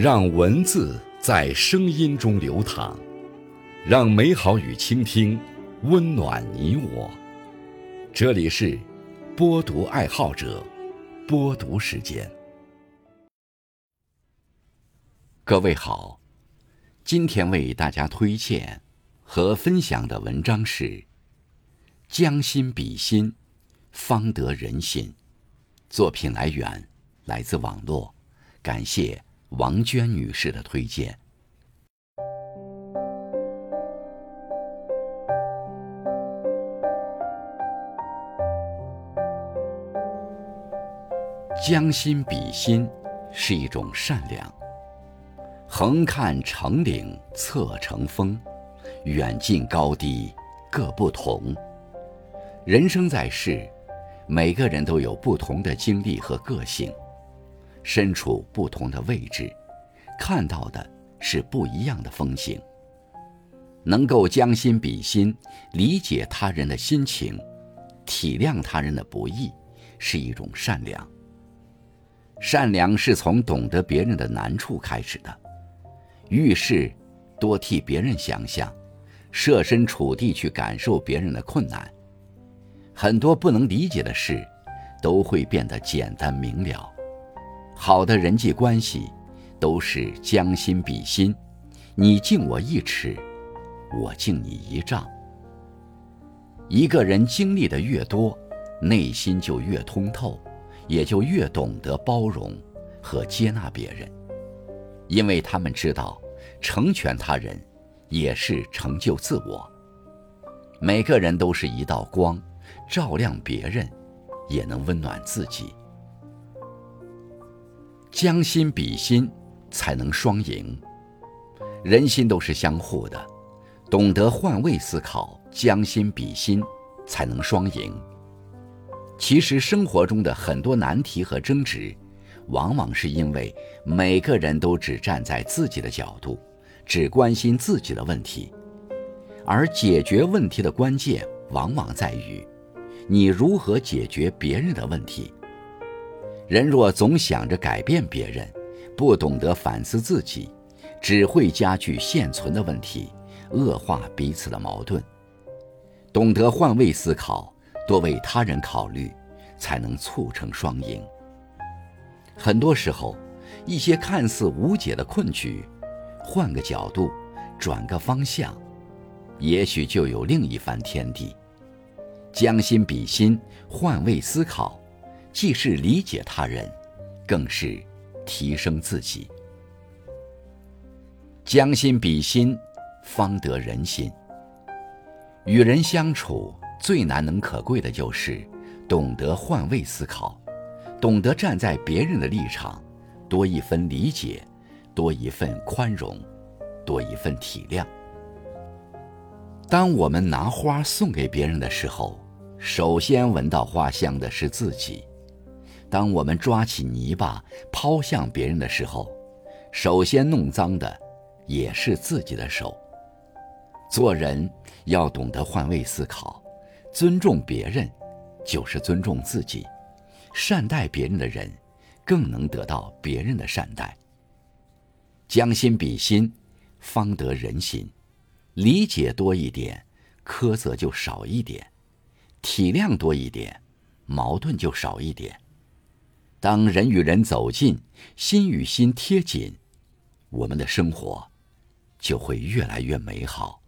让文字在声音中流淌，让美好与倾听温暖你我。这里是播读爱好者播读时间。各位好，今天为大家推荐和分享的文章是《将心比心，方得人心》。作品来源来自网络，感谢。王娟女士的推荐：将心比心是一种善良。横看成岭侧成峰，远近高低各不同。人生在世，每个人都有不同的经历和个性。身处不同的位置，看到的是不一样的风景。能够将心比心，理解他人的心情，体谅他人的不易，是一种善良。善良是从懂得别人的难处开始的。遇事多替别人想想，设身处地去感受别人的困难，很多不能理解的事，都会变得简单明了。好的人际关系，都是将心比心，你敬我一尺，我敬你一丈。一个人经历的越多，内心就越通透，也就越懂得包容和接纳别人，因为他们知道，成全他人，也是成就自我。每个人都是一道光，照亮别人，也能温暖自己。将心比心，才能双赢。人心都是相互的，懂得换位思考，将心比心，才能双赢。其实生活中的很多难题和争执，往往是因为每个人都只站在自己的角度，只关心自己的问题，而解决问题的关键，往往在于你如何解决别人的问题。人若总想着改变别人，不懂得反思自己，只会加剧现存的问题，恶化彼此的矛盾。懂得换位思考，多为他人考虑，才能促成双赢。很多时候，一些看似无解的困局，换个角度，转个方向，也许就有另一番天地。将心比心，换位思考。既是理解他人，更是提升自己。将心比心，方得人心。与人相处最难能可贵的就是懂得换位思考，懂得站在别人的立场，多一分理解，多一份宽容，多一份体谅。当我们拿花送给别人的时候，首先闻到花香的是自己。当我们抓起泥巴抛向别人的时候，首先弄脏的也是自己的手。做人要懂得换位思考，尊重别人就是尊重自己，善待别人的人更能得到别人的善待。将心比心，方得人心。理解多一点，苛责就少一点；体谅多一点，矛盾就少一点。当人与人走近，心与心贴紧，我们的生活就会越来越美好。